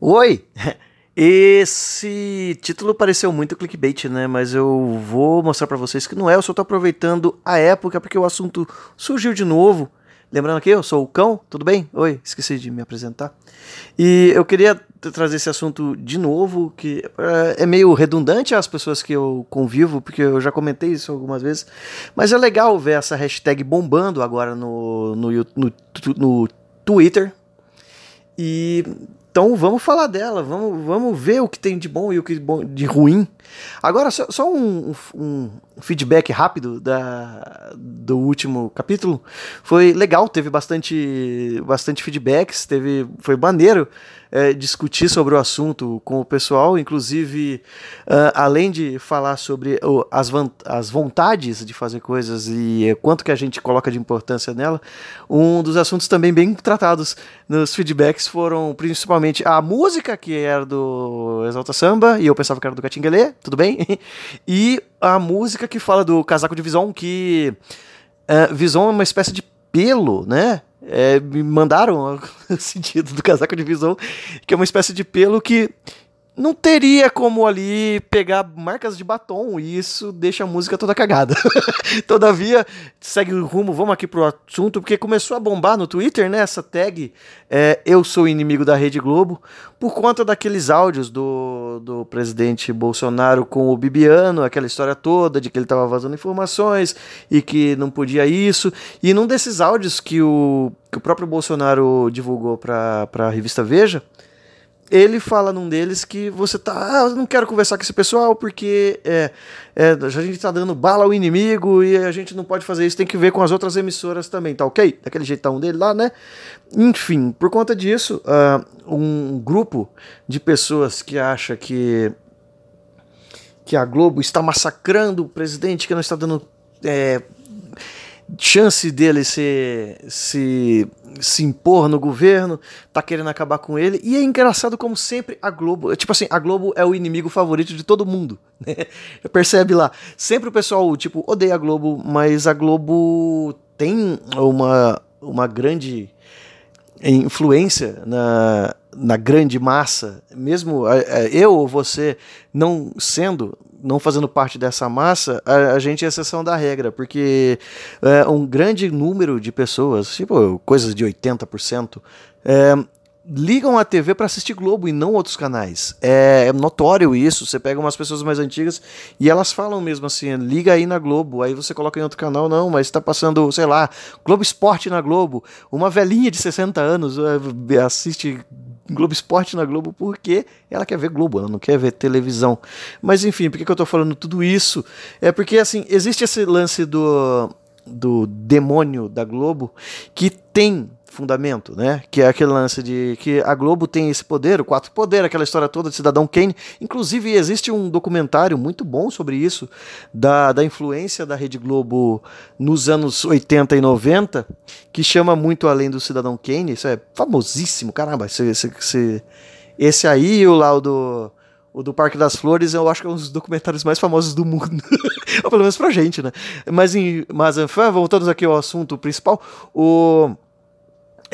Oi! Esse título pareceu muito clickbait, né? Mas eu vou mostrar para vocês que não é. Eu só tô aproveitando a época porque o assunto surgiu de novo. Lembrando que eu sou o Cão, tudo bem? Oi, esqueci de me apresentar. E eu queria trazer esse assunto de novo, que é, é meio redundante às pessoas que eu convivo, porque eu já comentei isso algumas vezes. Mas é legal ver essa hashtag bombando agora no, no, no, no Twitter. E então vamos falar dela, vamos, vamos ver o que tem de bom e o que de ruim. Agora, só, só um, um, feedback rápido da, do último capítulo. Foi legal, teve bastante, bastante feedbacks, teve, foi maneiro é, discutir sobre o assunto com o pessoal, inclusive, uh, além de falar sobre uh, as, as vontades de fazer coisas e uh, quanto que a gente coloca de importância nela, um dos assuntos também bem tratados nos feedbacks foram principalmente a música, que era do Exalta Samba, e eu pensava que era do Catinguelê, tudo bem? e a música que fala do casaco de Vison, que uh, é uma espécie de pelo, né? É, me mandaram o sentido do casaco de visão, que é uma espécie de pelo que não teria como ali pegar marcas de batom e isso deixa a música toda cagada. Todavia, segue o rumo, vamos aqui pro assunto, porque começou a bombar no Twitter, né, essa tag é, Eu sou inimigo da Rede Globo, por conta daqueles áudios do, do presidente Bolsonaro com o Bibiano, aquela história toda de que ele estava vazando informações e que não podia isso. E num desses áudios que o, que o próprio Bolsonaro divulgou para a revista Veja, ele fala num deles que você tá. Ah, eu não quero conversar com esse pessoal porque é, é, a gente tá dando bala ao inimigo e a gente não pode fazer isso, tem que ver com as outras emissoras também, tá ok? Daquele jeitão dele lá, né? Enfim, por conta disso, uh, um grupo de pessoas que acha que. que a Globo está massacrando o presidente, que não está dando. É, chance dele se, se, se impor no governo, tá querendo acabar com ele. E é engraçado como sempre a Globo, tipo assim, a Globo é o inimigo favorito de todo mundo, né? Percebe lá. Sempre o pessoal, tipo, odeia a Globo, mas a Globo tem uma, uma grande influência na, na grande massa, mesmo eu ou você não sendo não fazendo parte dessa massa, a, a gente é exceção da regra, porque é, um grande número de pessoas, tipo coisas de 80%, é, ligam a TV para assistir Globo e não outros canais. É, é, notório isso. Você pega umas pessoas mais antigas e elas falam mesmo assim: liga aí na Globo. Aí você coloca em outro canal, não, mas está passando, sei lá, Globo Esporte na Globo. Uma velhinha de 60 anos é, assiste Globo Esporte na Globo porque ela quer ver Globo, ela não quer ver televisão. Mas enfim, por que, que eu tô falando tudo isso? É porque assim, existe esse lance do, do demônio da Globo que tem fundamento, né? Que é aquele lance de que a Globo tem esse poder, o quatro poder, aquela história toda de Cidadão Kane. Inclusive, existe um documentário muito bom sobre isso, da, da influência da Rede Globo nos anos 80 e 90, que chama muito além do Cidadão Kane. Isso é famosíssimo, caramba. Esse, esse, esse, esse aí, o lá o do. O do Parque das Flores, eu acho que é um dos documentários mais famosos do mundo. Ou pelo menos pra gente, né? Mas, em, mas voltando aqui ao assunto principal, o,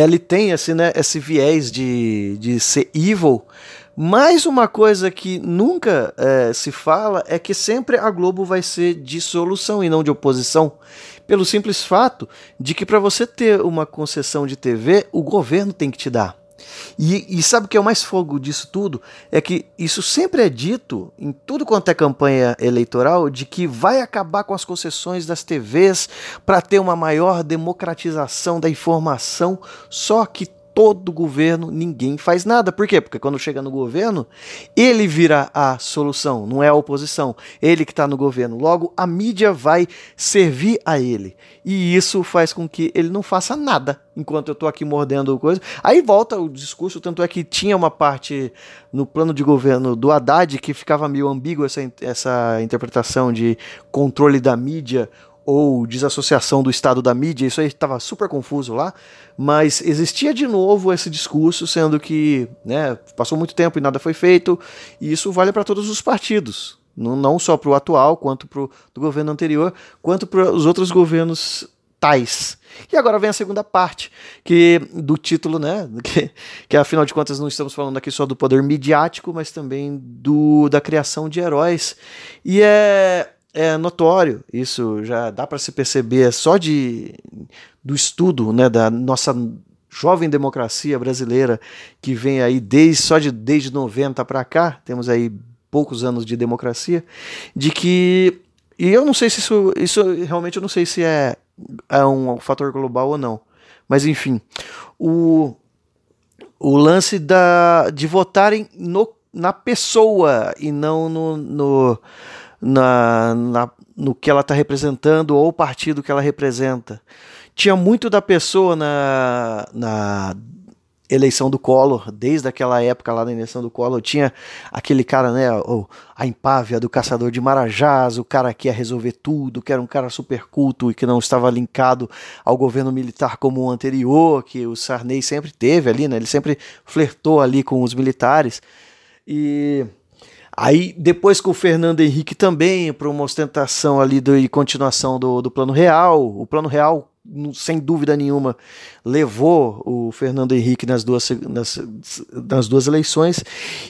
ele tem esse, né, esse viés de, de ser evil. Mas uma coisa que nunca é, se fala é que sempre a Globo vai ser de solução e não de oposição. Pelo simples fato de que para você ter uma concessão de TV, o governo tem que te dar. E, e, sabe o que é o mais fogo disso tudo? É que isso sempre é dito em tudo quanto é campanha eleitoral de que vai acabar com as concessões das TVs para ter uma maior democratização da informação, só que todo governo, ninguém faz nada. Por quê? Porque quando chega no governo, ele vira a solução, não é a oposição. Ele que está no governo. Logo, a mídia vai servir a ele. E isso faz com que ele não faça nada enquanto eu estou aqui mordendo coisa. Aí volta o discurso, tanto é que tinha uma parte no plano de governo do Haddad que ficava meio ambíguo essa, essa interpretação de controle da mídia ou desassociação do Estado da mídia, isso aí estava super confuso lá, mas existia de novo esse discurso, sendo que né, passou muito tempo e nada foi feito, e isso vale para todos os partidos, não, não só para o atual, quanto para o governo anterior, quanto para os outros governos fatais. E agora vem a segunda parte, que do título, né? Que, que afinal de contas não estamos falando aqui só do poder midiático, mas também do da criação de heróis. E é, é notório, isso já dá para se perceber só de do estudo, né, da nossa jovem democracia brasileira que vem aí desde só de desde 90 para cá, temos aí poucos anos de democracia, de que e eu não sei se isso, isso realmente eu não sei se é, é um fator global ou não. Mas enfim, o, o lance da, de votarem no, na pessoa e não no, no, na, na, no que ela está representando ou o partido que ela representa. Tinha muito da pessoa na, na eleição do Collor, desde aquela época lá na eleição do Collor, tinha aquele cara, né, o, a empávia do caçador de Marajás, o cara que ia resolver tudo, que era um cara super culto e que não estava linkado ao governo militar como o anterior, que o Sarney sempre teve ali, né, ele sempre flertou ali com os militares. E Aí, depois com o Fernando Henrique também, para uma ostentação ali do, e continuação do, do Plano Real. O Plano Real sem dúvida nenhuma, levou o Fernando Henrique nas duas, nas, nas duas eleições.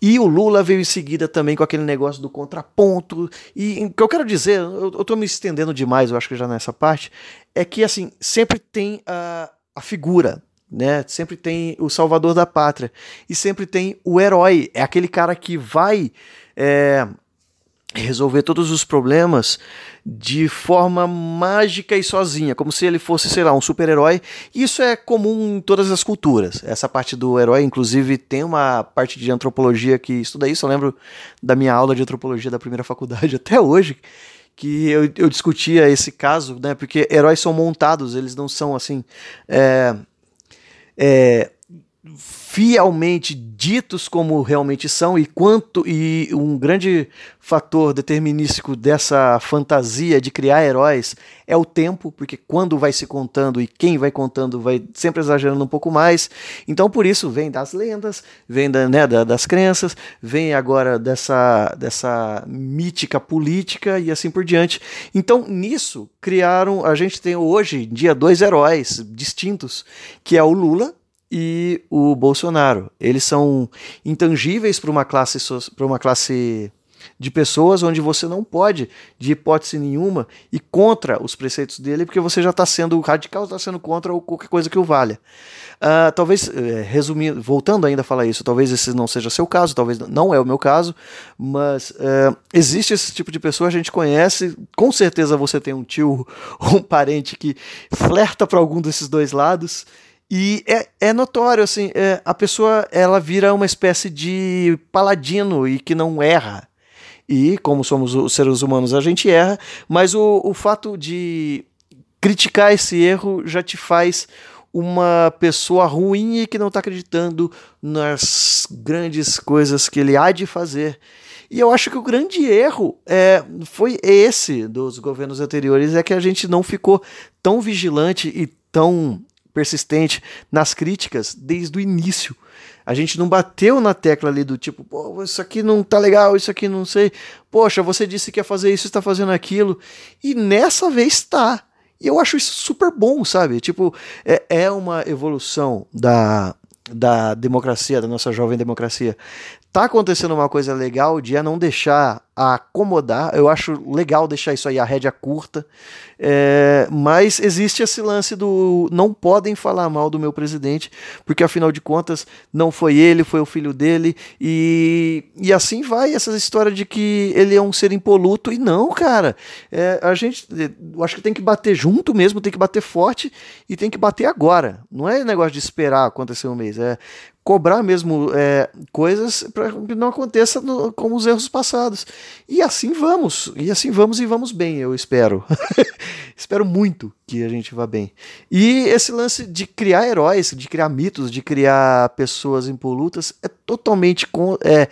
E o Lula veio em seguida também com aquele negócio do contraponto. E o que eu quero dizer, eu estou me estendendo demais, eu acho que já nessa parte, é que assim, sempre tem a, a figura. Né? Sempre tem o salvador da pátria e sempre tem o herói, é aquele cara que vai é, resolver todos os problemas de forma mágica e sozinha, como se ele fosse, sei lá, um super-herói. Isso é comum em todas as culturas. Essa parte do herói, inclusive, tem uma parte de antropologia que estuda isso. Eu lembro da minha aula de antropologia da primeira faculdade até hoje, que eu, eu discutia esse caso, né? Porque heróis são montados, eles não são assim. É, é, fielmente ditos como realmente são e quanto e um grande fator determinístico dessa fantasia de criar heróis é o tempo, porque quando vai se contando e quem vai contando vai sempre exagerando um pouco mais. Então por isso vem das lendas, vem da, né, da, das crenças, vem agora dessa dessa mítica política e assim por diante. Então nisso criaram, a gente tem hoje dia dois heróis distintos, que é o Lula e o Bolsonaro. Eles são intangíveis para uma classe para uma classe de pessoas onde você não pode, de hipótese nenhuma, ir contra os preceitos dele, porque você já está sendo radical, está sendo contra qualquer coisa que o valha. Uh, talvez, é, resumindo, voltando ainda a falar isso, talvez esse não seja seu caso, talvez não é o meu caso, mas uh, existe esse tipo de pessoa, a gente conhece, com certeza você tem um tio ou um parente que flerta para algum desses dois lados, e é, é notório, assim, é, a pessoa ela vira uma espécie de paladino e que não erra. E, como somos os seres humanos, a gente erra, mas o, o fato de criticar esse erro já te faz uma pessoa ruim e que não está acreditando nas grandes coisas que ele há de fazer. E eu acho que o grande erro é, foi esse dos governos anteriores, é que a gente não ficou tão vigilante e tão persistente nas críticas desde o início. A gente não bateu na tecla ali do tipo, pô, isso aqui não tá legal, isso aqui não sei. Poxa, você disse que ia fazer isso, está fazendo aquilo. E nessa vez tá. E eu acho isso super bom, sabe? Tipo, é, é uma evolução da, da democracia, da nossa jovem democracia. Tá acontecendo uma coisa legal de a não deixar acomodar. Eu acho legal deixar isso aí a rédea curta. É, mas existe esse lance do não podem falar mal do meu presidente, porque afinal de contas não foi ele, foi o filho dele. E, e assim vai essa história de que ele é um ser impoluto. E não, cara. É, a gente eu acho que tem que bater junto mesmo, tem que bater forte e tem que bater agora. Não é negócio de esperar acontecer um mês. É cobrar mesmo é, coisas para que não aconteça no, como os erros passados. E assim vamos, e assim vamos e vamos bem, eu espero. espero muito que a gente vá bem. E esse lance de criar heróis, de criar mitos, de criar pessoas impolutas é totalmente com, é,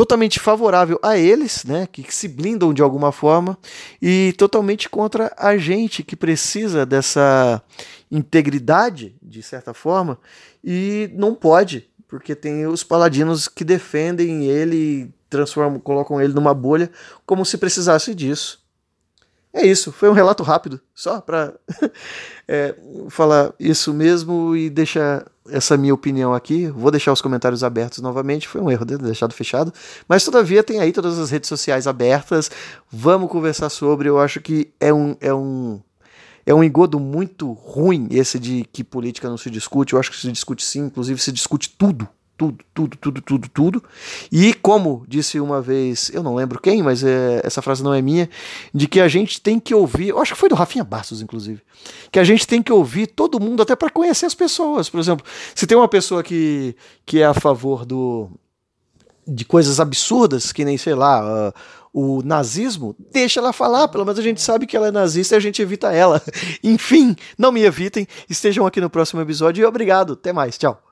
totalmente favorável a eles, né, que, que se blindam de alguma forma, e totalmente contra a gente que precisa dessa integridade, de certa forma, e não pode, porque tem os paladinos que defendem ele, transformam, colocam ele numa bolha como se precisasse disso. É isso, foi um relato rápido, só para é, falar isso mesmo e deixar essa minha opinião aqui. Vou deixar os comentários abertos novamente, foi um erro de deixado fechado, mas todavia tem aí todas as redes sociais abertas. Vamos conversar sobre. Eu acho que é um, é um é um engodo muito ruim esse de que política não se discute. Eu acho que se discute sim, inclusive se discute tudo, tudo, tudo, tudo, tudo, tudo. E como disse uma vez, eu não lembro quem, mas é, essa frase não é minha, de que a gente tem que ouvir, eu acho que foi do Rafinha Bastos, inclusive, que a gente tem que ouvir todo mundo até para conhecer as pessoas. Por exemplo, se tem uma pessoa que, que é a favor do de coisas absurdas, que nem, sei lá, uh, o nazismo, deixa ela falar, pelo menos a gente sabe que ela é nazista e a gente evita ela. Enfim, não me evitem, estejam aqui no próximo episódio e obrigado, até mais, tchau.